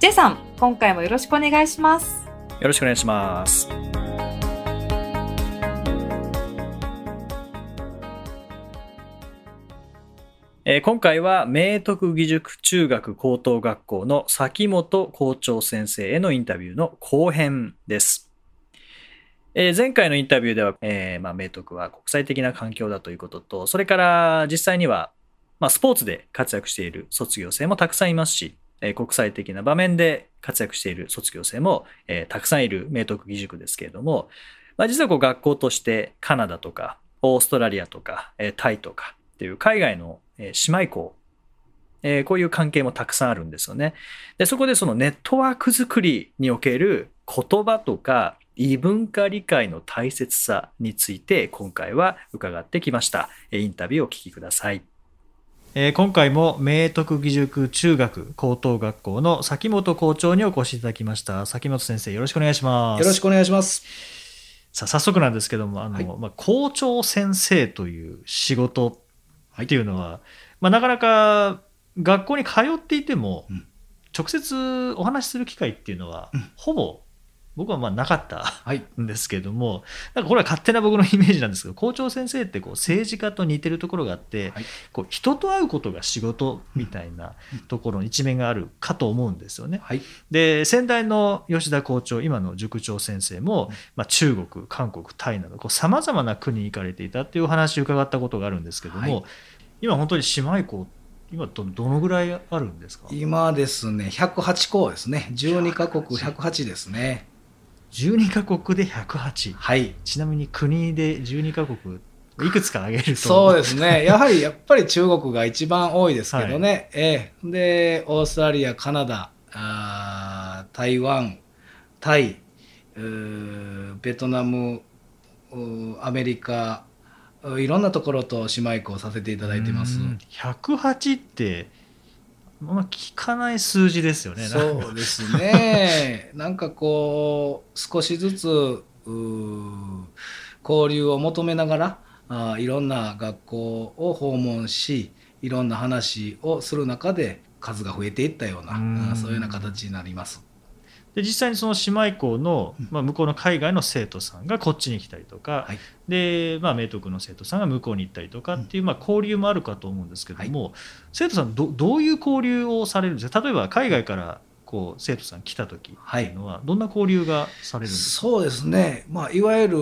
J さん、今回もよろしくお願いします。よろしくお願いしますえー今回は明徳義塾中学高等学校の崎本校長先生へのインタビューの後編です。えー前回のインタビューでは、えーまあ、明徳は国際的な環境だということと、それから実際には、まあ、スポーツで活躍している卒業生もたくさんいますし、え国際的な場面で活躍している卒業生も、えたくさんいる明徳義塾ですけれども、まあ、実はこう学校としてカナダとかオーストラリアとか、えータイとかっていう海外の、え姉妹校、えこういう関係もたくさんあるんですよね。でそこでそのネットワーク作りにおける言葉とか異文化理解の大切さについて今回は伺ってきました。えインタビューをお聞きください。えー今回も明徳義塾中学高等学校の崎本校長にお越しいただきました。崎本先生よろしくお願いします。よろしくお願いします。さあ早速なんですけどもあの、はいまあ、校長先生という仕事っていうのは、まあ、なかなか学校に通っていても、うん直接お話しする機会っていうのは、うんほぼ僕はまあなかったはい。んですけどもなんかこれは勝手な僕のイメージなんですけど校長先生ってこう政治家と似てるところがあって、はいこう人と会うことが仕事みたいなところの一面があるかと思うんですよね。はい。で先代の吉田校長今の塾長先生も、まあ、中国韓国タイなどさまざまな国に行かれていたっていうお話を伺ったことがあるんですけども、はい今本当に姉妹校今どどのぐらいあるんですか？今ですね、108校ですね。12カ国108ですね。12カ国で108はい。ちなみに国で12カ国いくつか挙げるとそうですね。やはり、やっぱり中国が一番多いですけどね。ええ。で、オーストラリア、カナダ、あー台湾、タイ、ベトナム、アメリカ、ういろんなところと姉妹校させていただいてます。うん108ってま聞かない数字ですよねそうですね。なんかこう、少しずつ、交流を求めながら、あーいろんな学校を訪問し、いろんな話をする中で数が増えていったような、そういうような形になります。で実際にその姉妹校のうん、まあ、向こうの海外の生徒さんがこっちに来たりとか、はい。で、まあ、明徳の生徒さんが向こうに行ったりとかっていう、まあ、交流もあるかと思うんですけども、生徒さんどどういう交流をされるんですか？例えば海外からこう生徒さん来た時っていうのはどんな交流がされるんですか、そうですね。まあ、いわゆる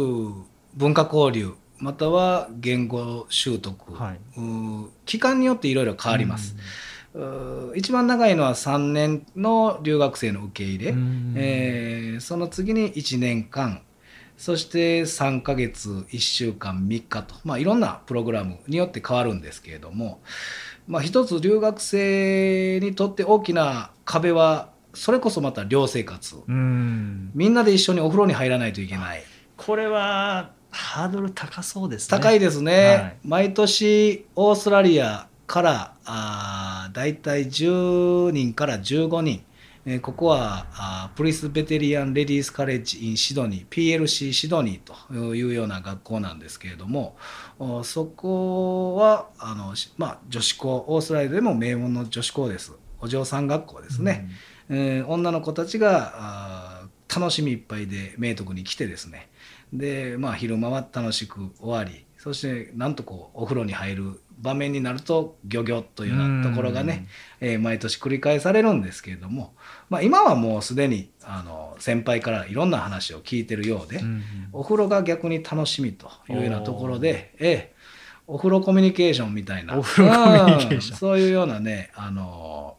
文化交流、または言語習得、はい。期間によっていろいろ変わります。うー一番長いのは3年の留学生の受け入れ、うん。えーその次に1年間。そして3ヶ月1週間3日と、まあ、いろんなプログラムによって変わるんですけれども、まあ、一つ留学生にとって大きな壁はそれこそまた寮生活。うん。みんなで一緒にお風呂に入らないといけない。これはハードル高そうですね。高いですね、はい。毎年オーストラリアからあーだいたい10人から15人、えーここはあープリスベテリアン・レディース・カレッジ・イン・シドニー PLC シドニーというような学校なんですけれどもおそこはあの、しまあ、女子校オーストラリアでも名門の女子校です。お嬢さん学校ですね、えー女の子たちが楽しみいっぱいで明徳に来てですね。で、まあ、昼間は楽しく終わりそしてなんとこうお風呂に入る場面になるとギョギョというようなところがね、えー毎年繰り返されるんですけれども、まあ、今はもうすでにあの先輩からいろんな話を聞いてるようで、うお風呂が逆に楽しみというようなところで、ええ、お風呂コミュニケーションみたいなお風呂コミュニケーション。うんそういうようなねあの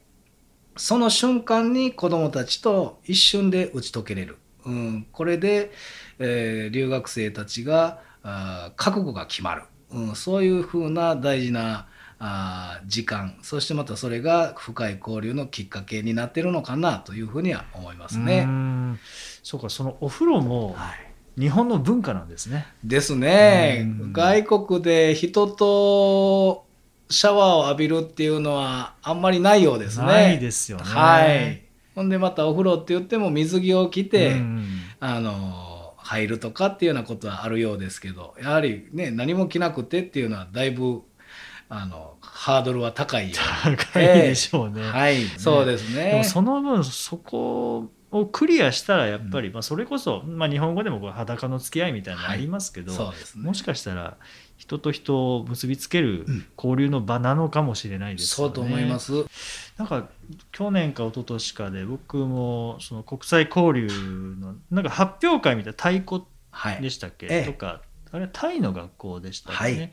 その瞬間に子どもたちと一瞬で打ち解けれる、うん、これで、えー留学生たちがあー覚悟が決まる、うん、そういうふうな大事なあ時間そしてまたそれが深い交流のきっかけになってるのかなというふうには思いますね。そうかそのお風呂も日本の文化なんですね。ですね。外国で人とシャワーを浴びるっていうのはあんまりないようですね。ないですよね。はい。ほんでまたお風呂って言っても水着を着て、あの入るとかっていうようなことはあるようですけどやはりね何も着なくてっていうのはだいぶあのハードルは高いよ高いでしょうね。えー、はい、そうですね。でもその分そこをクリアしたらやっぱり、まあ、それこそ、まあ、日本語でもこう裸の付き合いみたいなのありますけど、はい。ね、もしかしたら人と人を結びつける交流の場なのかもしれないですね、うん、そうと思います。なんか去年か一昨年かで僕もその国際交流のなんか発表会みたいな太鼓でしたっけ、はい、とかあれはタイの学校でしたね、はい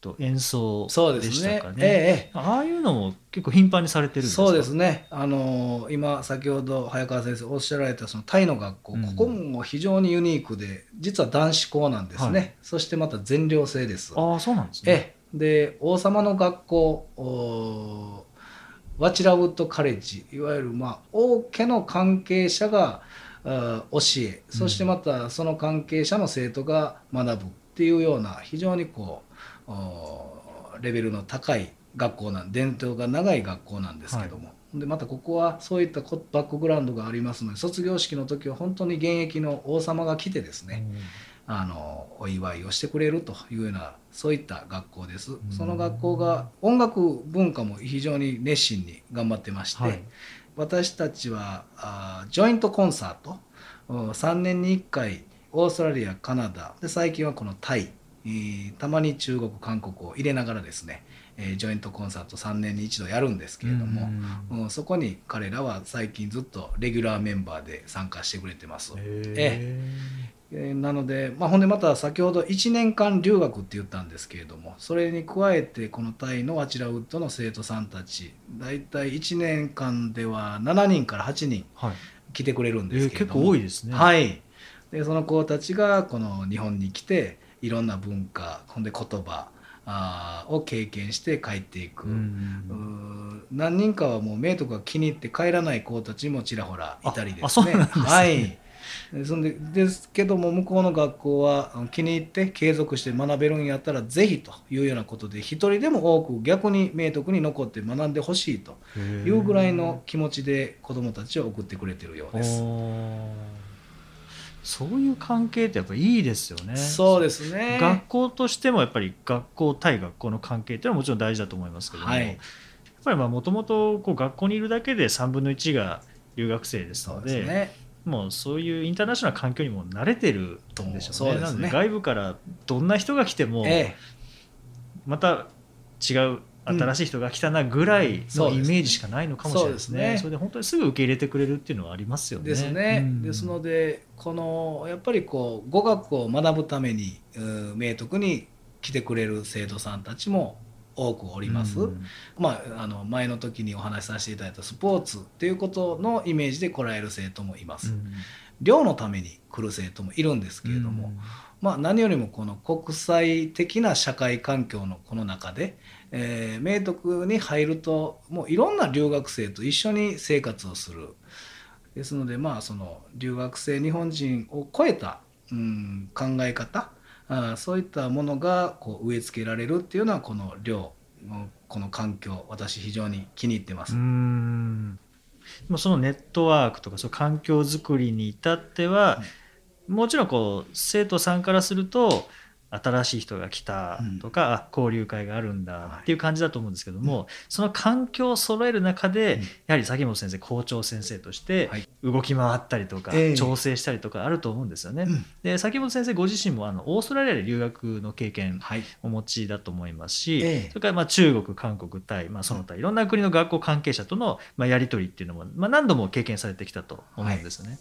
と演奏でしたかね。ねええ、ああいうのも結構頻繁にされてるんですか？そうですね。あの今先ほど早川先生おっしゃられたそのタイの学校、うん、ここも非常にユニークで実は男子校なんですね。はい、そしてまた全寮制です。ああそうなんですね。ええ、で王様の学校ワチラウッドカレッジいわゆるまあ王家の関係者が教えそしてまたその関係者の生徒が学ぶっていうような非常にこうレベルの高い学校なん伝統が長い学校なんですけども、はい、でまたここはそういったバックグラウンドがありますので卒業式の時は本当に現役の王様が来てですね、うん、あのお祝いをしてくれるというようなそういった学校です、うん、その学校が音楽文化も非常に熱心に頑張ってまして、はい、私たちはあジョイントコンサート3年に1回オーストラリアカナダで最近はこのタイえたまに中国韓国を入れながらですね、えー、ジョイントコンサート3年に一度やるんですけれども、うん、そこに彼らは最近ずっとレギュラーメンバーで参加してくれてます。ええ。なので、まあ、ほんでまた先ほど1年間留学って言ったんですけれどもそれに加えてこのタイのワチラウッドの生徒さんたち大体1年間では7人から8人来てくれるんですけれども、はいえー、結構多いですね。はい。でその子たちがこの日本に来ていろんな文化ほんで言葉あを経験して帰っていく、うん、何人かはもう明徳が気に入って帰らない子たちもちらほらいたりですね。はい。そんでですけども向こうの学校は気に入って継続して学べるんやったらぜひというようなことで一人でも多く逆に明徳に残って学んでほしいというぐらいの気持ちで子どもたちを送ってくれてるようです。そういう関係ってやっぱいいですよね。そうですね。学校としてもやっぱり学校対学校の関係っていうのはもちろん大事だと思いますけども、はい、やっぱりもともと学校にいるだけで3分の1が留学生ですので、ね、もうそういうインターナショナル環境にも慣れてると思うんでしょうね。うねなので外部からどんな人が来ても、また違う新しい人が来たなぐらいのイメージしかないのかもしれないですね。それで本当にすぐ受け入れてくれるっていうのはありますよね。ですね。うん、ですのでこのやっぱりこう語学を学ぶために明徳に来てくれる生徒さんたちも多くおります、うん、まあ、あの前の時にお話しさせていただいたスポーツっていうことのイメージで来られる生徒もいます、うん、寮のために来る生徒もいるんですけれども、うん、まあ、何よりもこの国際的な社会環境のこの中でえー、明徳に入るともういろんな留学生と一緒に生活をする。ですのでまあその留学生日本人を超えた、うん、考え方あそういったものがこう植え付けられるっていうのはこの寮のこの環境私非常に気に入ってます。うん。そのネットワークとかその環境づくりに至っては、もちろんこう生徒さんからすると新しい人が来たとか、うん、交流会があるんだっていう感じだと思うんですけども、はい、その環境を揃える中で、うん、やはり崎本先生校長先生として動き回ったりとか、はい、調整したりとかあると思うんですよね。で崎本先生ご自身もあのオーストラリアで留学の経験お持ちだと思いますし、はい、それからまあ中国韓国タイ、まあ、その他いろんな国の学校関係者とのまあやり取りっていうのも、まあ、何度も経験されてきたと思うんですよね。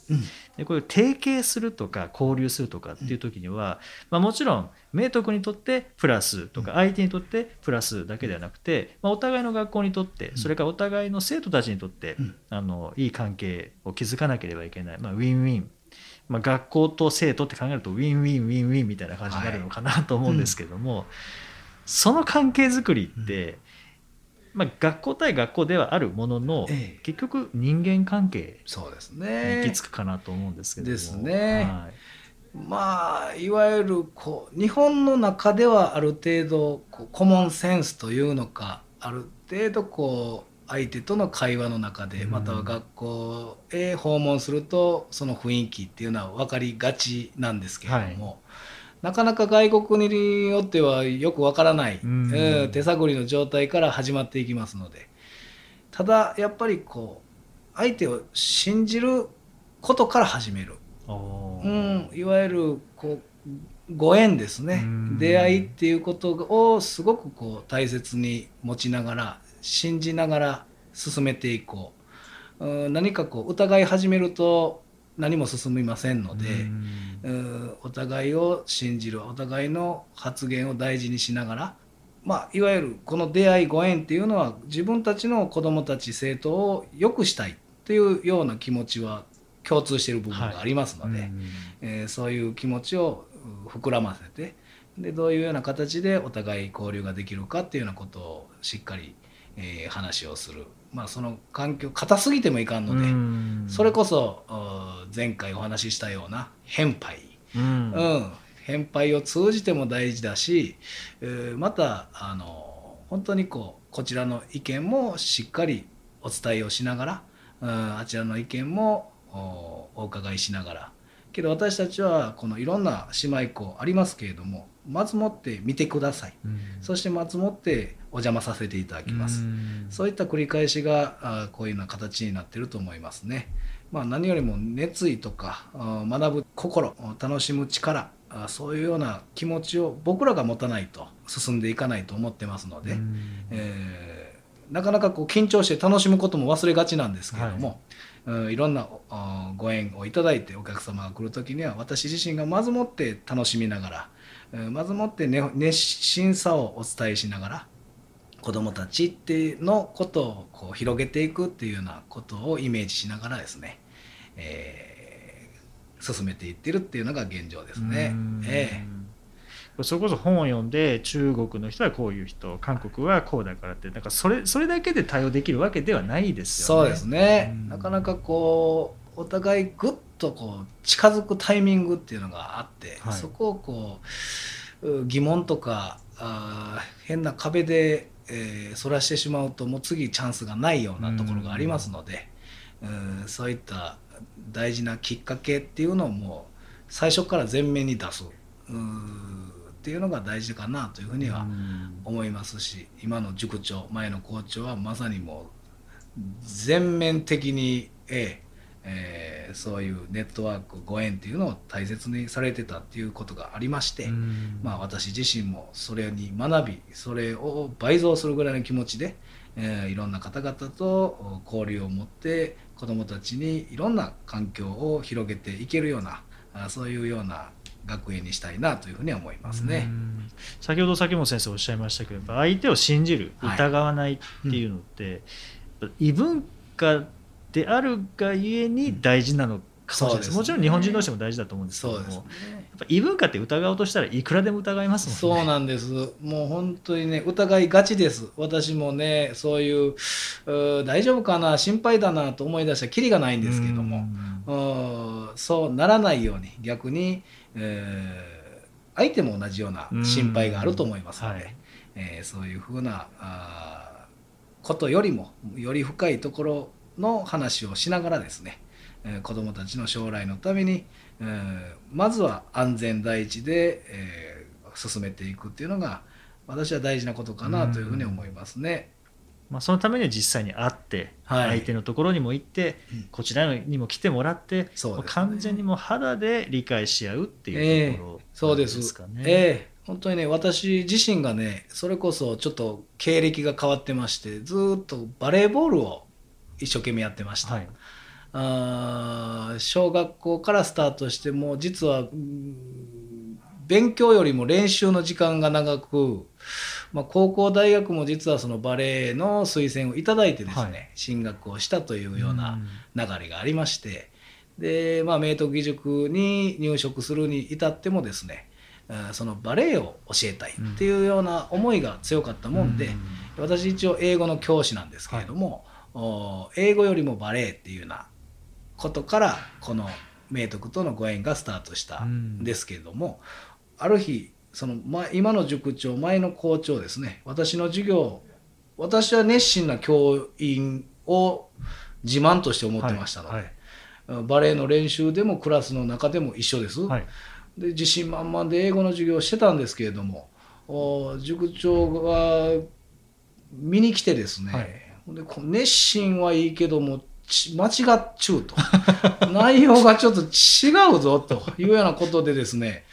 でこういう提携するとか交流するとかっていう時には、まあ、もちろん明徳にとってプラスとか相手にとってプラスだけではなくて、まあ、お互いの学校にとってそれからお互いの生徒たちにとって、あのいい関係を築かなければいけない、まあ、ウィンウィン、まあ、学校と生徒って考えるとウィンウィンウィンウィンみたいな感じになるのかなと思うんですけども、その関係づくりって、まあ、学校対学校ではあるものの、ええ。結局人間関係そうですにね行き着くかなと思うんですけども。ですね。はいまあいわゆるこう日本の中ではある程度こうコモンセンスというのかある程度こう相手との会話の中でうん。または学校へ訪問するとその雰囲気っていうのは分かりがちなんですけれども、なかなか外国によってはよく分からない、うん。うん手探りの状態から始まっていきますのでただやっぱりこう相手を信じることから始める。うん、いわゆるこうご縁ですね。うん。出会いっていうことをすごくこう大切に持ちながら信じながら進めていこう。うん何かこう疑い始めると何も進みませんので、お互いを信じるお互いの発言を大事にしながら、まあ、いわゆるこの出会いご縁っていうのは自分たちの子どもたち生徒を良くしたいっていうような気持ちは共通している部分がありますので、うん。えーそういう気持ちをう膨らませてでどういうような形でお互い交流ができるかっていうようなことをしっかり、えー話をする、まあ、その環境硬すぎてもいかんので、うん。それこそうん前回お話ししたような返杯、うん。うん、返杯を通じても大事だし、えーまたあの本当にこうこちらの意見もしっかりお伝えをしながら、うん、あちらの意見もおお伺いしながら。けど私たちはこのいろんな姉妹校ありますけれどもまずもって見てください。うん。そしてまずもってお邪魔させていただきます。うん。そういった繰り返しがあこういうような形になっていると思いますね。まあ、何よりも熱意とかあ学ぶ心楽しむ力あそういうような気持ちを僕らが持たないと進んでいかないと思ってますので、うん。えーなかなかこう緊張して楽しむことも忘れがちなんですけれども、うんいろんなあご縁をいただいてお客様が来る時には私自身がまずもって楽しみながら、うんまずもって、ね、熱心さをお伝えしながら子どもたちってのことをこう広げていくっていうようなことをイメージしながらですね、えー進めていってるっていうのが現状ですねうん。えそれこそ本を読んで中国の人はこういう人韓国はこうだからってなんかそれそれだけで対応できるわけではないですよね。そうですね、うん。なかなかこうお互いぐっとこう近づくタイミングっていうのがあって、はい。そこをこうう疑問とかあー変な壁で、えー、そらしてしまうともう次チャンスがないようなところがありますので、うんそういった大事なきっかけっていうのをもう最初から前面に出す。うーっていうのが大事かなというふうにはうん。思いますし今の塾長前の校長はまさにもう全面的に、えええーそういうネットワークご縁っていうのを大切にされてたっていうことがありまして、うん。まあ、私自身もそれに学びそれを倍増するぐらいの気持ちで、えーいろんな方々と交流を持って子どもたちにいろんな環境を広げていけるようなあそういうような学園にしたいなというふうに思いますね。先ほど崎本先生おっしゃいましたけど相手を信じる疑わないっていうのって、はいうん異文化であるがゆえに大事なのかもしれないです,、そうですね。もちろん日本人同士も大事だと思うんですけども。そうですね。やっぱ異文化って疑おうとしたらいくらでも疑いますもんね。そうなんです。もう本当にね、疑いがちです。私もね、そういう、大丈夫かな、心配だなと思い出したらきりがないんですけども、うーそうならないように、逆に、えー相手も同じような心配があると思いますので、はい。えーそういうふうなあーことよりも、より深いところの話をしながらですね、えー子どもたちの将来のために、えーまずは安全第一で、えー進めていくっていうのが私は大事なことかなというふうに思いますね。まあ、そのためには実際に会って、はい。相手のところにも行って、うん。こちらにも来てもらって、そうですね。完全にもう肌で理解し合うっていうところそうですかね。ええ。本当にね私自身がねそれこそちょっと経歴が変わってましてずーっとバレーボールを一生懸命やってました、はいあー小学校からスタートしてもう実はうん勉強よりも練習の時間が長く、まあ、高校大学も実はそのバレーの推薦をいただいてですね、はい。進学をしたというような流れがありましてで、まあ、明徳義塾に入職するに至ってもですねえーそのバレエを教えたいっていうような思いが強かったもんで、私一応英語の教師なんですけれども、お英語よりもバレエっていうようなことからこの明徳とのご縁がスタートしたん。ですけれども、ある日その前今の塾長前の校長ですね私の授業私は熱心な教員を自慢として思ってましたので、はい。バレエの練習でもクラスの中でも一緒です。はい。で自信満々で英語の授業をしてたんですけれどもお塾長が見に来てですね、でこ熱心はいいけどもち間違っちゅうと。内容がちょっと違うぞというようなことでですね。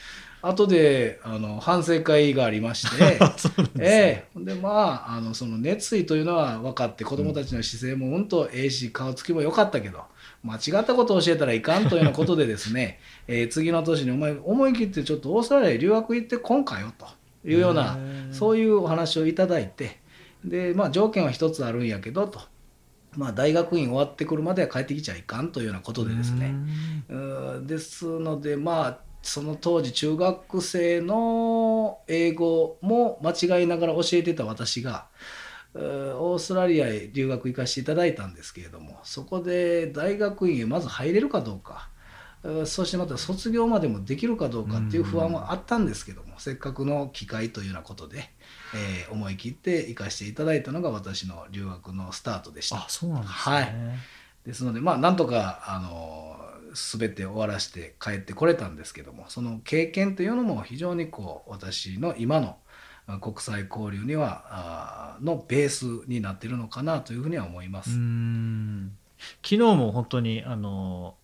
後であの反省会がありまして。ええ。でまああのその熱意というのは分かって子どもたちの姿勢もうんとええし顔つきも良かったけど間違ったことを教えたらいかんというようなことでですね、えー次の年にお前思い切ってちょっとオーストラリアへ留学行ってこんかよというようなそういうお話をいただいて。で、まあ、条件は一つあるんやけどと、まあ、大学院終わってくるまでは帰ってきちゃいかんというようなことでですね。うーですのでまあその当時中学生の英語も間違いながら教えてた私がーオーストラリアへ留学行かせていただいたんですけれどもそこで大学院へまず入れるかどうか。そしてまた卒業までもできるかどうかっていう不安はあったんですけどもせっかくの機会というようなことで、えー思い切って行かせていただいたのが私の留学のスタートでしたあ。そうなんですね、はいですのでまあなんとかあの全て終わらせて帰ってこれたんですけどもその経験というのも非常にこう私の今のあ国際交流にはあのベースになっているのかなというふうには思います。うーん昨日も本当にあの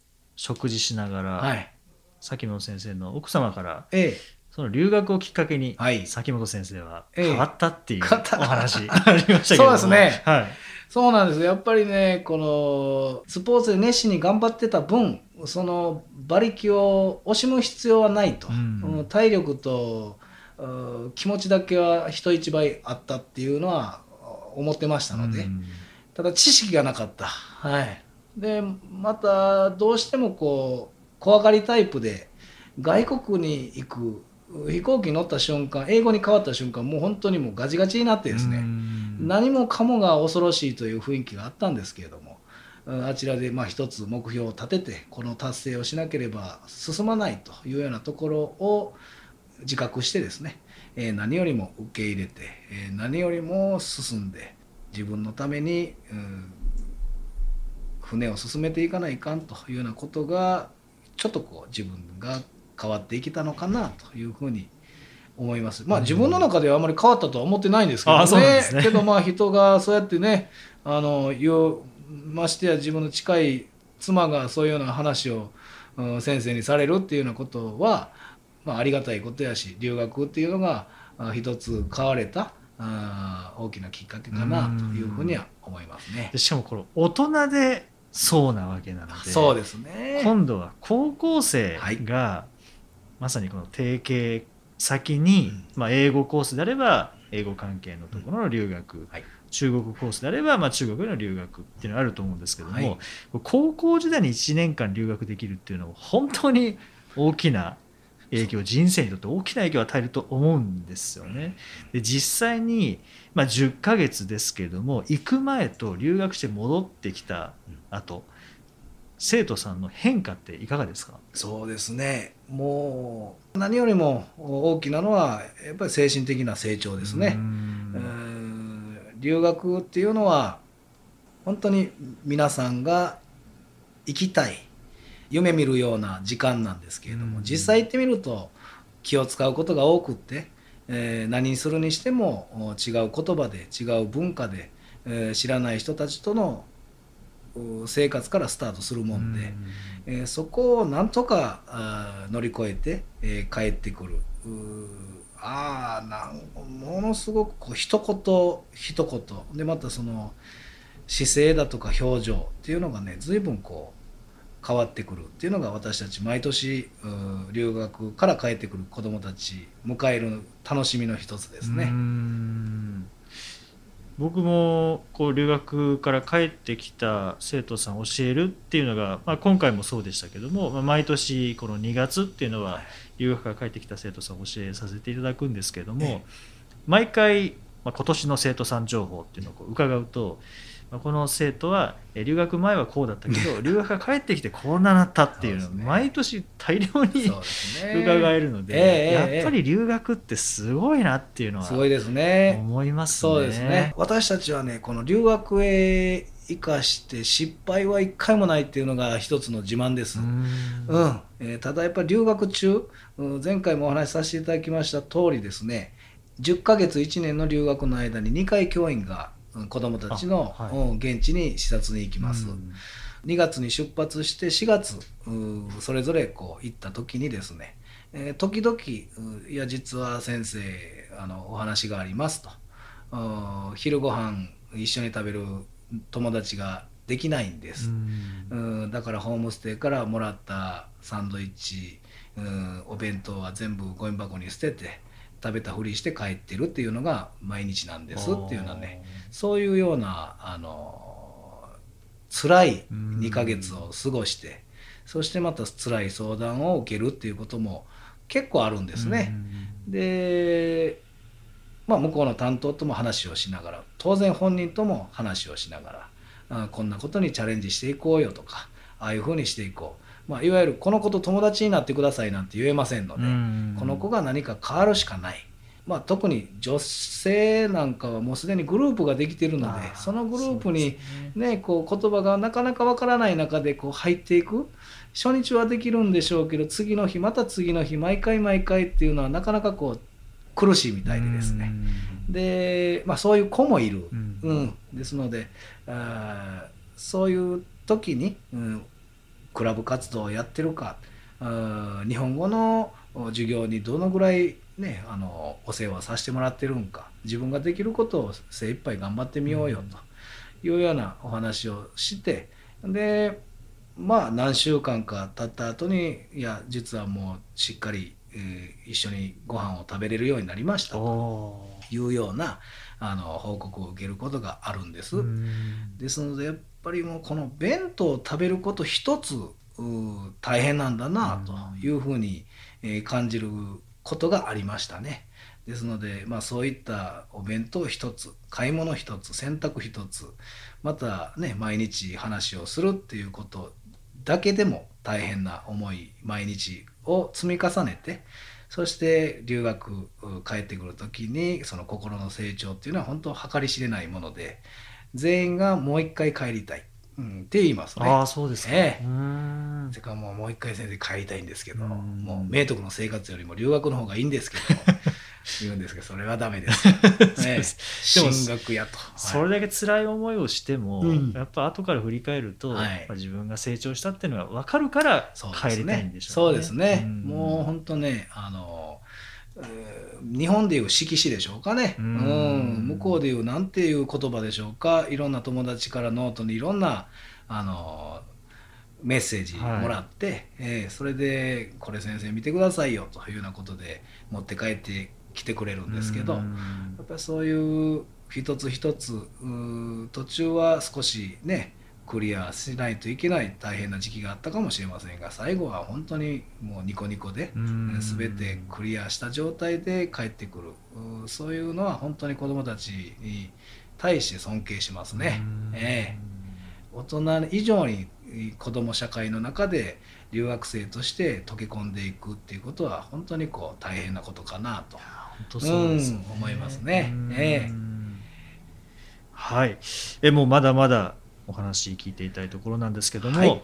食事しながら、はい、崎本先生の奥様からえその留学をきっかけに、はい。崎本先生はええ。変わったっていうお変わった。話ありましたけども。そうですね。はい、えそうなんですやっぱりねこのスポーツで熱心に頑張ってた分その馬力を惜しむ必要はないと、うん。うん体力とうん気持ちだけは人一倍あったっていうのは思ってましたので、うん。ただ知識がなかった。はい。で、またどうしてもこう、怖がりタイプで、外国に行く、飛行機に乗った瞬間、英語に変わった瞬間、もう本当にもうガチガチになってですうね、ん。何もかもが恐ろしいという雰囲気があったんですけれども、うんあちらでまあ一つ目標を立てて、この達成をしなければ進まないというようなところを自覚してですね、えー何よりも受け入れて、えー何よりも進んで、自分のために、うん船を進めていかないかんというようなことが、ちょっとこう自分が変わっていけたのかなというふうに思います。まあ自分の中ではあまり変わったとは思ってないんですけどねねけどまあ人がそうやってねあのましてや自分の近い妻がそういうような話を、うん先生にされるっていうようなことは、まあ、ありがたいことやし留学っていうのがあ一つ変われたあ大きなきっかけかなというふうには思いますねで。しかもこの大人でそうなわけなのでそうですね。今度は高校生が、まさにこの提携先に、うん。まあ、英語コースであれば英語関係のところの留学、はい。中国コースであれば、まあ、中国への留学っていうのがあると思うんですけども、はい。高校時代に1年間留学できるっていうのは本当に大きな影響人生にとって大きな影響を与えると思うんですよね。で実際に、まあ、10ヶ月ですけれども行く前と留学して戻ってきた後、生徒さんの変化っていかがですか？そうですね。もう何よりも大きなのはやっぱり精神的な成長ですね。留学っていうのは本当に皆さんが行きたい夢見るような時間なんですけれども、うん。実際行ってみると気を使うことが多くって、えー何にするにしてもお違う言葉で違う文化で、えー知らない人たちとのう生活からスタートするもんで。えーそこをなんとか乗り越えて、えー帰ってくる。ああなんものすごくこう一言一言。でまたその姿勢だとか表情っていうのがね随分こう変わってくるっていうのが私たち毎年留学から帰ってくる子どもたち迎える楽しみの一つですうね。ん僕もこう留学から帰ってきた生徒さんを教えるっていうのが、まあ、今回もそうでしたけども、まあ、毎年この2月っていうのは留学から帰ってきた生徒さんを教えさせていただくんですけれども、ええ毎回、まあ、今年の生徒さん情報っていうのをこう伺うと、まあ、この生徒はえ留学前はこうだったけど留学から帰ってきてこうなったっていうのを毎年大量に伺 えるので、やっぱり留学ってすごいなっていうのはすごいですね。思いますね。そうですね。私たちはね、この留学へ生かして失敗は一回もないっていうのが一つの自慢です。ううんんえーただやっぱり留学中、うん前回もお話しさせていただきました通りですね、10ヶ月1年の留学の間に2回教員がうん子どもたちの、あはい。うん現地に視察に行きます。うん。2月に出発して4月うそれぞれこう行った時にですね、えー時々ういや実は先生あのお話がありますと。うん昼ご飯一緒に食べる友達ができないんです、うん。だからホームステイからもらったサンドイッチうんお弁当は全部ゴミ箱に捨てて食べたふりして帰ってるっていうのが毎日なんですっていうのはねそういうようなあの辛い2ヶ月を過ごしてそしてまた辛い相談を受けるっていうことも結構あるんですね。で、まあ、向こうの担当とも話をしながら当然本人とも話をしながらあこんなことにチャレンジしていこうよとかああいうふうにしていこう、まあ、いわゆるこの子と友達になってくださいなんて言えませんので、うんこの子が何か変わるしかない。まあ、特に女性なんかはもうすでにグループができているのでそのグループにね。ね、こう言葉がなかなかわからない中でこう入っていく。初日はできるんでしょうけど次の日また次の日毎回毎回っていうのはなかなかこう苦しいみたいでですね。で、まあ、そういう子もいる、ううんん。ですのであーそういう時に、うん、クラブ活動をやってるかあー日本語の授業にどのぐらい、ね、あのお世話させてもらってるんか。自分ができることを精一杯頑張ってみようよというようなお話をしてでまあ何週間か経った後にいや実はもうしっかり、えー一緒にご飯を食べれるようになりましたとおいうようなあの報告を受けることがあるんです。ですのでやっぱりもうこの弁当を食べること一つ大変なんだなというふうに、えー感じることがありましたね。ですので、まあ、そういったお弁当一つ買い物一つ洗濯一つまたね毎日話をするっていうことだけでも大変な思い毎日を積み重ねてそして留学帰ってくる時にその心の成長っていうのは本当計り知れないもので全員がもう一回帰りたい、うん、って言いますね。ああそうですか、ええ。うん。それからもうもう一回先生帰りたいんですけど、うん。もう明徳の生活よりも留学の方がいいんですけど 言うんですけどそれはダメです、ね進学やと、それだけ辛い思いをしても、うん。やっぱ後から振り返ると、はい。やっぱ自分が成長したっていうのが分かるから帰りたいんでしょそうですね、ん。もう本当ねあの、えー日本でいう色紙でしょうかね、ううん。ん向こうでいうなんていう言葉でしょうか。いろんな友達からノートにいろんなあのメッセージもらって、えーそれで「これ先生見てくださいよ」というようなことで持って帰ってきてくれるんですけど、うん。やっぱりそういう一つ一つ途中は少しねクリアしないといけない大変な時期があったかもしれませんが最後は本当にもうニコニコでうん。全てクリアした状態で帰ってくる。そういうのは本当に子どもたちに対して尊敬しますね。うん。ええ。大人以上に子ども社会の中で留学生として溶け込んでいくっていうことは本当にこう大変なことかなと。本当そうですね、うん思いますね。うん。ええはい。えもうまだまだお話聞いていたいところなんですけども、はい。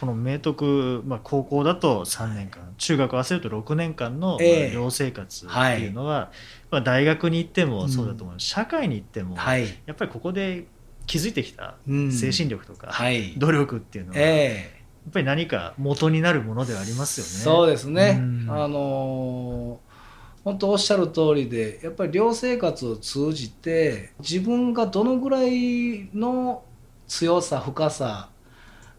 この明徳、まあ、高校だと3年間、中学合わせると6年間の寮生活っていうのは、まあ、大学に行ってもそうだと思う、社会に行っても、はい、やっぱりここで気づいてきたうん。精神力とか、はい。努力っていうのは、やっええぱり何か元になるものではありますよね。そうですね、うん。あのー本当おっしゃる通りでやっぱり寮生活を通じて自分がどのぐらいの強さ深さ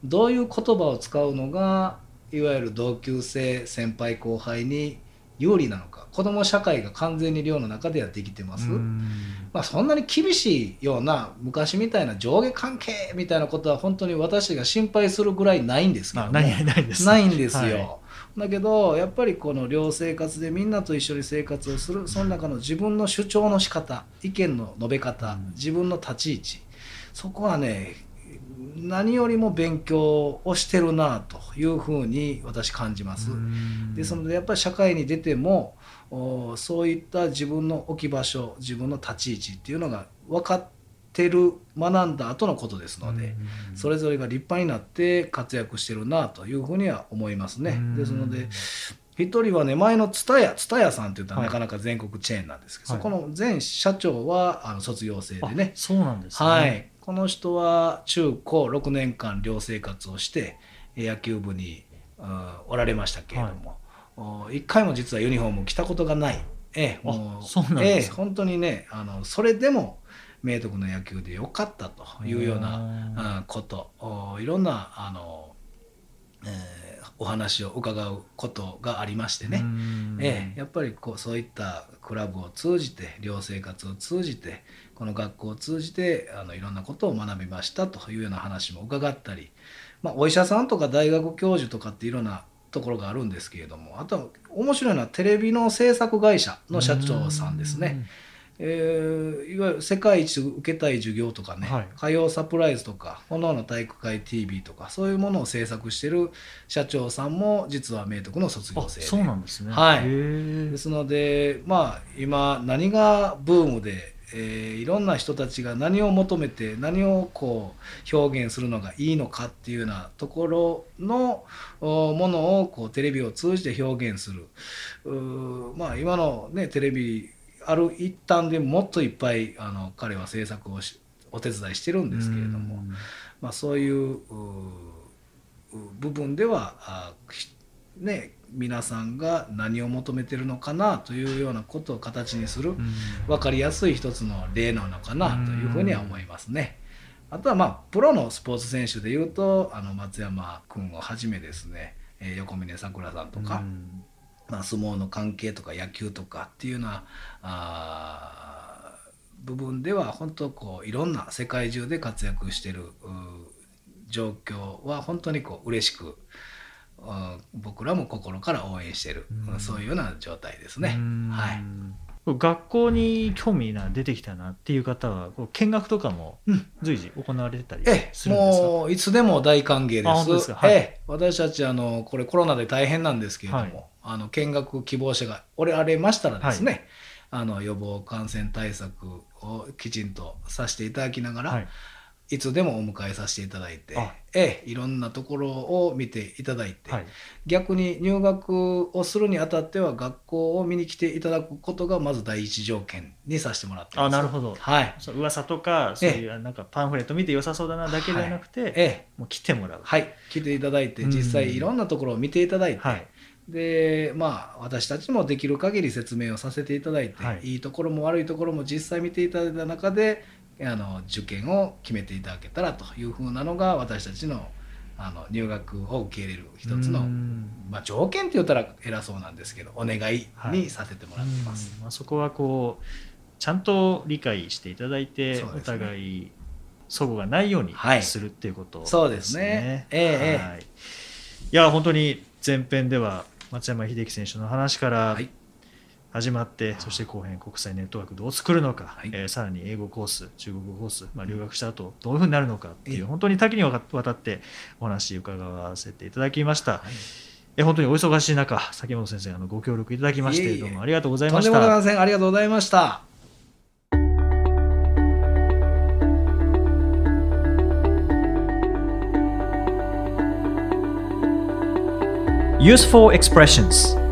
どういう言葉を使うのがいわゆる同級生先輩後輩に有利なのか。子ども社会が完全に寮の中ではできてます。うん。まあ、そんなに厳しいような昔みたいな上下関係みたいなことは本当に私が心配するぐらいないんですけどもまあ、ないないです、ないんですよ。はい。だけどやっぱりこの寮生活でみんなと一緒に生活をするその中の自分の主張の仕方意見の述べ方、うん。自分の立ち位置そこはね何よりも勉強をしてるなというふうに私感じます。ですのでやっぱり社会に出てもおそういった自分の置き場所自分の立ち位置っていうのが分かってる学んだ後のことですので、それぞれが立派になって活躍してるなというふうには思いますね。ですので一人はね前の蔦屋蔦屋さんって言ったらはい。なかなか全国チェーンなんですけど、はい。そこの前社長はあの卒業生でね。あそうなんですね。はい、この人は中高6年間寮生活をしてえー野球部にうんおられましたけれども、お一回も実はユニフォームを着たことがない、ええもあそうなんですか。ええ本当にねあのそれでも明徳の野球でよかったというようなうんこと。おいろんなあの、えーお話を伺うことがありましてね、ええ、やっぱりこうそういったクラブを通じて寮生活を通じてこの学校を通じてあのいろんなことを学びましたというような話も伺ったり、まあ、お医者さんとか大学教授とかっていろんなところがあるんですけれどもあとは面白いのはテレビの制作会社の社長さんですね。えーいわゆる世界一受けたい授業とかね、はい。歌謡サプライズとか炎の体育会 TV とかそういうものを制作してる社長さんも実は明徳の卒業あ生で。そうなんですね。はい。ですのでまあ今何がブームで、えーいろんな人たちが何を求めて何をこう表現するのがいいのかっていうようなところのおものをこうテレビを通じて表現する。まあ今のねテレビある一端でもっといっぱいあの彼は制作をしお手伝いしてるんですけれども、うん。まあ、そういう部分ではあひね皆さんが何を求めてるのかなというようなことを形にするうん。分かりやすい一つの例なのかなというふうには思いますね。あとはまあプロのスポーツ選手でいうとあの松山君をはじめですね、えー横峯さくらさんとか、うん。まあ、相撲の関係とか野球とかっていうようなあー部分では本当こういろんな世界中で活躍してるう状況は本当にこう嬉しくうん僕らも心から応援してる、うん。そういうような状態ですね。うん。はい。学校に興味が出てきたなっていう方は見学とかもうん。随時行われてたりええ、するんですか、もういつでも大歓迎で。ですすか？はい。ええ、私たちあのこれコロナで大変なんですけれども、はい。あの見学希望者がおられましたらですね、あの予防感染対策をきちんとさせていただきながら、はいい、つでもお迎えさせていただいてあ、ええ、いろんなところを見ていただいて、はい。逆に入学をするにあたっては学校を見に来ていただくことがまず第一条件にさせてもらってます。あなるほど。はい。そう噂とかそういうなんかパンフレット見て良さそうだなだけではなくて、ええ、もう来てもらう。はい、来ていただいてうん。実際いろんなところを見ていただいて、はい。でまあ私たちもできる限り説明をさせていただいて、はい。い、いところも悪いところも実際見ていただいた中であの受験を決めていただけたらというふうなのが私たちのあの入学を受け入れる一つの、うん。まあ、条件って言ったら偉そうなんですけどお願いはいにさせてもらってます。うん。まあ、そこはこうちゃんと理解していただいて、ね。互い齟齬がないようにはい。するっていうことそうですね。ええええはい、いや本当に前編では松山英樹選手の話からはい始まって、そして後編国際ネットワークどう作るのか、はいえーさらに英語コース中国語コース、まあ、留学した後どういうふうになるのかっていう、ええ本当に多岐にわたってお話伺わせていただきました。はいえ本当にお忙しい中、崎本先生あのご協力いただきましてどうもありがとうございとんでました。もございませんありがとうございました。Useful expressions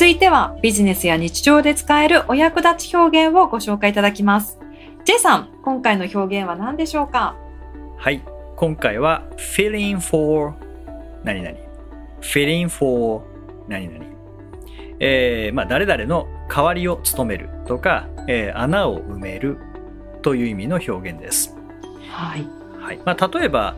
続いてはビジネスや日常で使えるお役立ち表現をご紹介いただきます。J さん、今回の表現は何でしょうか？はい今回は filling for 何々 filling for 何々えーまあ、誰々の代わりを務めるとか、えー穴を埋めるという意味の表現です。はい。はいまあ、例えば、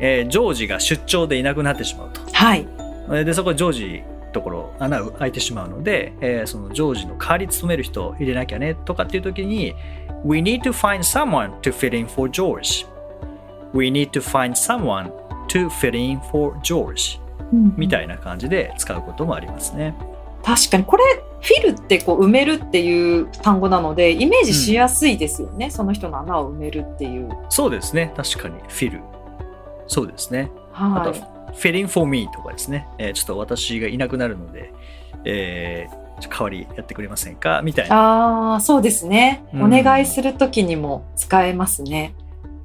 えージョージが出張でいなくなってしまうと。はい。えーでそこジョージところ穴が開いてしまうので、えーそのジョージの代わり務める人を入れなきゃねとかっていう時に We need to find someone to fit in for George We need to find someone to fit in for George みたいな感じで使うこともありますね。確かにこれフィルってこう埋めるっていう単語なのでイメージしやすいですよね、その人の穴を埋めるっていう。そうですね。確かに。フィル。そうですね。あと、はい。 fill in for me とかですね。えーちょっと私がいなくなるので、えー代わりやってくれませんか？みたいな。ああ、そうですね。うんお願いするときにも使えますね。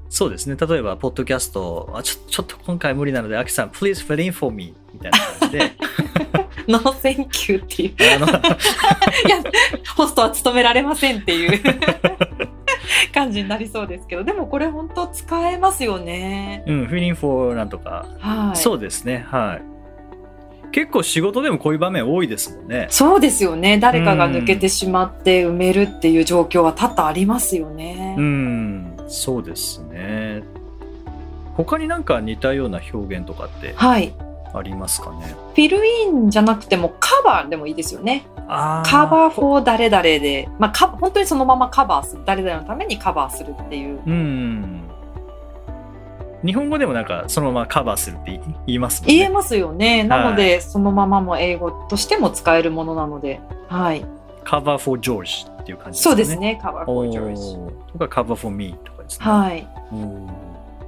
そうですね。例えば、ポッドキャスト、あちょちょっと今回無理なので、アキさん、please fill in for me みたいな感じで、 no thank you っていう。いや、ホストは務められませんっていう感じになりそうですけど、でもこれ本当使えますよね。うん、fit in for なんとか、はい。そうですね。はい。結構仕事でもこういう場面多いですもんね。そうですよね。誰かが抜けてしまって埋めるっていう状況は多々ありますよね。うん、そうですね。他になんか似たような表現とかってはい。ありますかねフィルインじゃなくてもカバーでもいいですよね。あカバーフォー誰々で、まあ、か本当にそのままカバーする。誰々のためにカバーするっていう。うん。日本語でもなんかそのままカバーするって言いますもんね。言えますよね。なので、そのままも英語としても使えるものなので。はい。カバー for George っていう感じですかね。そうですね。カバーフおォージョージ。ーとかカバー for me とかですね。はい。おー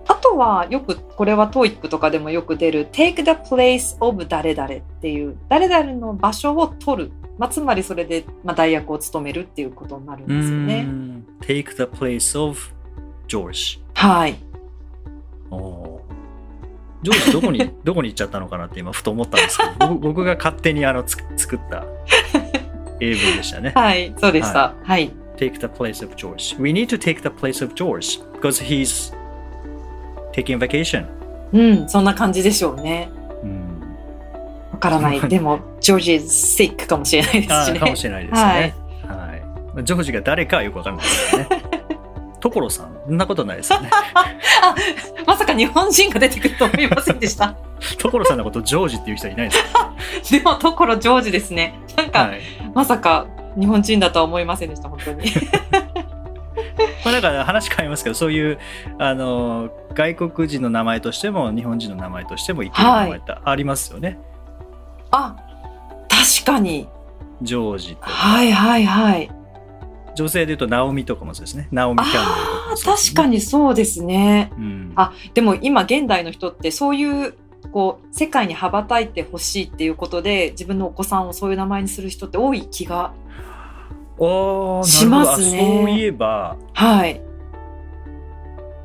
あとはよくこれは TOEIC とかでもよく出る take the place of 誰々っていう誰々の場所を取る、まあ、つまりそれで、まあ、代役を務めるっていうことになるんうですよね。ん take the place of George。はい。おージョージどこに どこに行っちゃったのかなって今ふと思ったんですけど僕 僕が勝手にあのつ作った英文でしたね。はい、そうでした。はい。take the place of George. We need to take the place of George because he's taking vacation. うん、そんな感じでしょうね。うん、わからない。でも、ジョージ sick かもしれないですしね。かもしれないですね。はい。まあジョージが誰かはよくわかんないですね。所さん、そんなことないですよね。まさか日本人が出てくると思いませんでした。所さんのことジョージっていう人はいないですか でも、ところジョージですね。なんか、はい。まさか日本人だとは思いませんでした、本当に。まあ、だから話変えますけど、そういう、あの、外国人の名前としても、日本人の名前としても、いける名前ってありますよね。あ、確かに。ジョージとか。はいはいはい。女性で言うと、ナオミとかもそうですね。ナオミ・キャンベルね確かにそうですね。うん。あでも今現代の人ってそういうこう世界に羽ばたいてほしいっていうことで自分のお子さんをそういう名前にする人って多い気がしますね。そういえば、はい。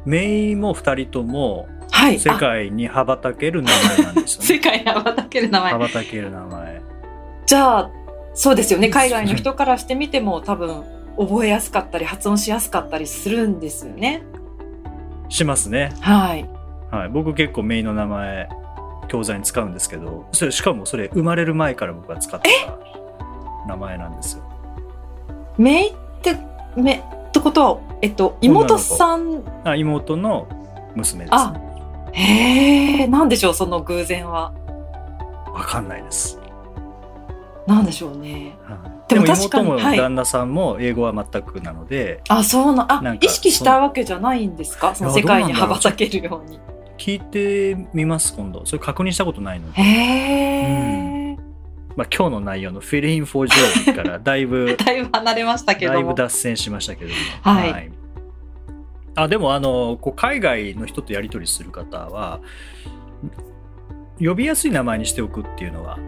メイも二人ともはい。世界に羽ばたける名前なんですよね。界に羽ばたける名前。羽ばたける名前。じゃあそうですよね。海外の人からしてみても多分覚えやすかったり発音しやすかったりするんですよね。しますね。はい。はい。僕結構メイの名前、教材に使うんですけど、それしかもそれ生まれる前から僕が使ってた名前なんですよ。メイってめってことはえっと妹さん。あ妹の娘ですあね。へえなんでしょうその偶然は。わかんないです。なんでしょうね。はい。でも妹も旦那さんも英語は全くなので、あ、そうな、あ意識したわけじゃないんですか？その世界に羽ばたけるように。聞いてみます今度。それ確認したことないので。へえ、まあ、今日の内容の fill in for Joe からだいぶ だいぶ離れましたけども。だいぶ脱線しましたけども。はいあでもあのこう海外の人とやり取りする方は呼びやすい名前にしておくっていうのは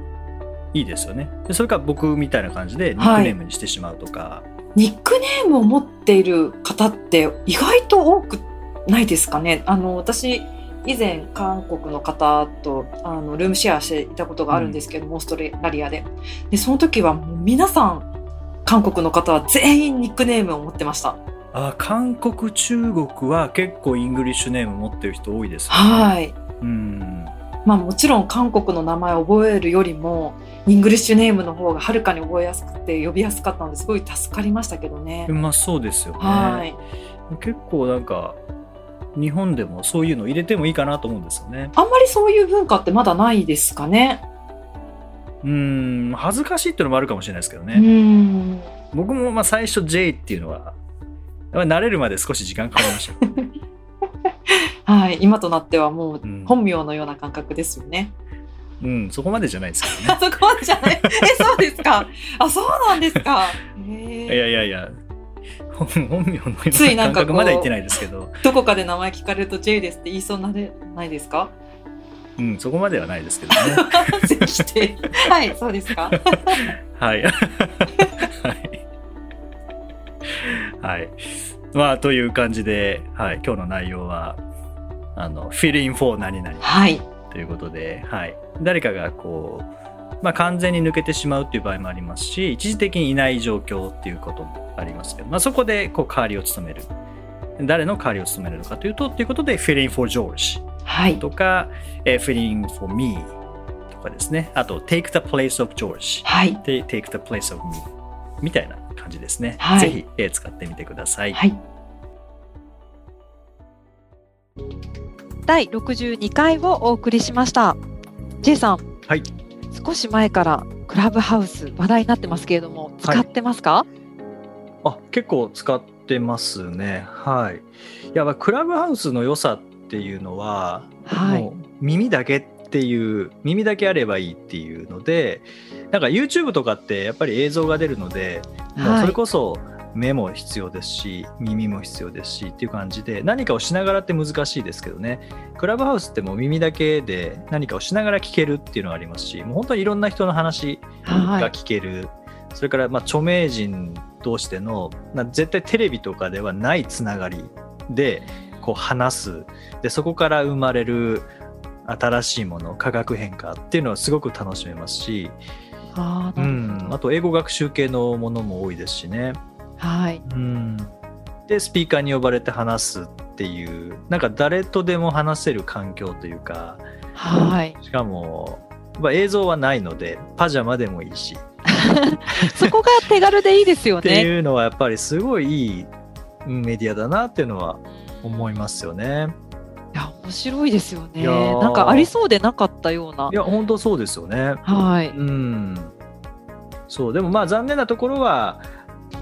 いいですよね。でそれから僕みたいな感じでニックネームにしてしまうとか、ニックネームを持っている方って意外と多くないですかね？あの、私、以前韓国の方とあのルームシェアしていたことがあるんですけども、オーストラリアで。で、その時はもう皆さん、韓国の方は全員ニックネームを持ってました。あ韓国中国は結構 English name 持ってる人多いですよね。はい。うんまあもちろん韓国の名前を覚えるよりも、 English name の方がはるかに覚えやすくて呼びやすかったのですごい助かりましたけどね。まあそうですよね。はい。結構なんか日本でもそういうの入れてもいいかなと思うんですよね。あんまりそういう文化ってまだないですかね。うん恥ずかしいっていうのもあるかもしれないですけどね、うん。僕もまあ最初 J っていうのはやっぱり慣れるまで少し時間かかりました、はい。今となってはもううん本名のような感覚ですよね。うん、そこまでじゃないですけどあ そこまでじゃない。え、そうですか。あ、そうなんですか。へね。いえやいやいや、本 本名のよついなんかまでは言ってないですけど、どこかで名前聞かれると J ですって言いそうなれないですか？うん、そこまではないですけどね。はい、そうですか。はい。はい。はい。まあ、という感じで、はい、今日の内容は、あの、fill in for 何々はい。ということで、はい。誰かがこう、まあ、完全に抜けてしまうっていう場合もありますし、一時的にいない状況っていうこともありますけど、まあ、そこでこう代わりを務める。誰の代わりを務めるのかというと、ということで、fill in for George はい。とか、えー fill in for me とかですね。あと、take the place of George。はい。で take the place of me みたいな感じですね。はいぜひ、えー使ってみてください。はい。第62回をお送りしました。J さん、はい少し前からクラブハウス話題になってますけれども、使ってますか、あ結構使ってますね。はい。いや、まあクラブハウスの良さっていうのは、はいもう耳だけっていう、耳だけあればいいっていうので、なんか YouTube とかってやっぱり映像が出るので、はいそれこそ目も必要ですし、耳も必要ですしっていう感じで、何かをしながらって難しいですけどね、クラブハウスってもう耳だけで何かをしながら聞けるっていうのがありますし、もう本当にいろんな人の話はい。が聞ける、それからまあ著名人同士でのな絶対テレビとかではないつながりでこう話す。でそこから生まれる新しいもの化学変化っていうのはすごく楽しめますし、あーうん、あと英語学習系のものも多いですしね、はい。うん、でスピーカーに呼ばれて話すっていうなんか誰とでも話せる環境というかはい。しかも、まあ、映像はないのでパジャマでもいいし そこが手軽でいいですよってね。いうのはやっぱりすごいいいうんメディアだなっていうのは思いますよね。いや、面白いですよね。なんかありそうでなかったようないや本当そうですよね。はい。うん。そうでもまあ残念なところは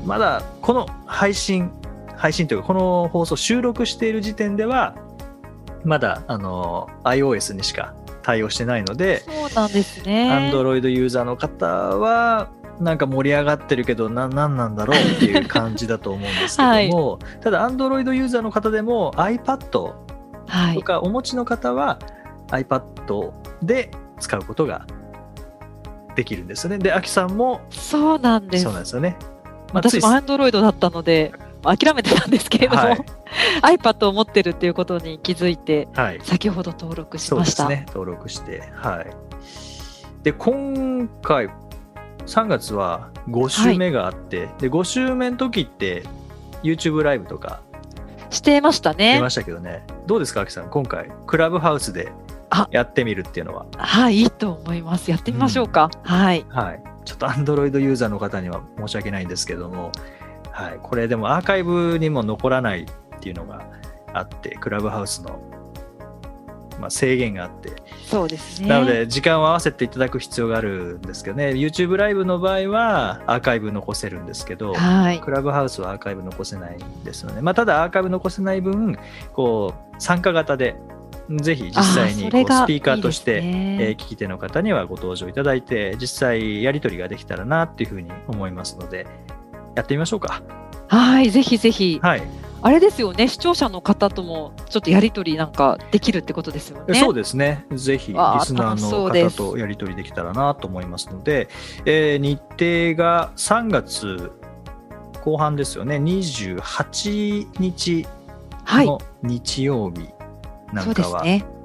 まだこの配信配信というかこの放送収録している時点ではまだあの iOS にしか対応してないので、そうなんですね。Android ユーザーの方はなんか盛り上がってるけどな何なんだろうっていう感じだと思うんですけども、ただ Android ユーザーの方でも iPad はい。とかお持ちの方は iPad で使うことができるんですよね。で、アキさんもそうなんですそう。なんですよね。まあ私もつい Android だったので、諦めてたんですけれども、はい iPad を持ってるっていうことに気づいて、はい、先ほど登録しました。ね。登録して。はい。で、今回、3月は5週目があって、で、5週目の時って、YouTube ライブとかしてましたね出ま。したけどね、どうですか、アキさん、今回、クラブハウスであやってみるっていうのは、はい、いいと思います。やってみましょうか。はい。はい、ちょっと Android ユーザーの方には申し訳ないんですけども、はい、これでもアーカイブにも残らないっていうのがあって、クラブハウスの、まあ、制限があって、そうですね。なので時間を合わせていただく必要があるんですけどね、YouTube ライブの場合はアーカイブ残せるんですけど、はい。クラブハウスはアーカイブ残せないんですよね。まあ、ただアーカイブ残せない分、こう参加型で、ぜひ実際にこうスピーカーとして、えー聞き手の方にはご登場いただいて、実際やり取りができたらなっていうふうに思いますので、やってみましょうか。はい、ぜひぜひ。はい。あれですよね、視聴者の方ともちょっとやりとりなんかできるってことですよね。そうですね。ぜひ、リスナーの方とやり取りできたらなと思いますので、えー日程が3月後半ですよね。28日はい。の日曜日なんでかは。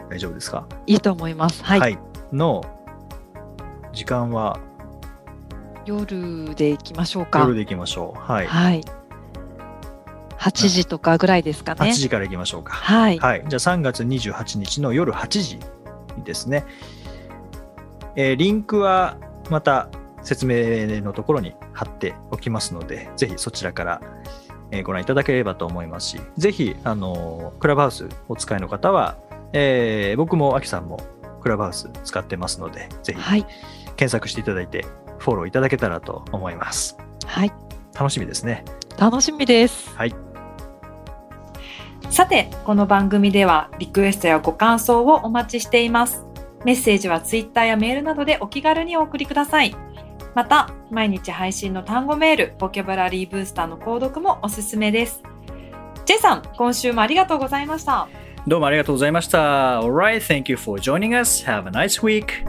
大丈夫ですか？いいと思います。はい。の時間は？夜で行きましょうか。夜でいきましょう。はい。はい。8時とかぐらいですかね。8時からいきましょうか。はい。はい。じゃあ3月28日の夜8時ですね。えーリンクはまた説明のところに貼っておきますので、ぜひそちらからえーご覧いただければと思いますし、ぜひ、あのークラブハウスお使いの方は、えー僕もアキさんもクラブハウス使ってますので、ぜひはい。検索していただいて、フォローいただけたらと思います。はい。楽しみですね。楽しみです。はい。さて、この番組ではリクエストやご感想をお待ちしています。メッセージはツイッターやメールなどでお気軽にお送りください。また、毎日配信の単語メール、ボキャブラリーブースターの購読もおすすめです。ジェイさん、今週もありがとうございました。どうもありがとうございました。Alright, thank you for joining us. Have a nice week.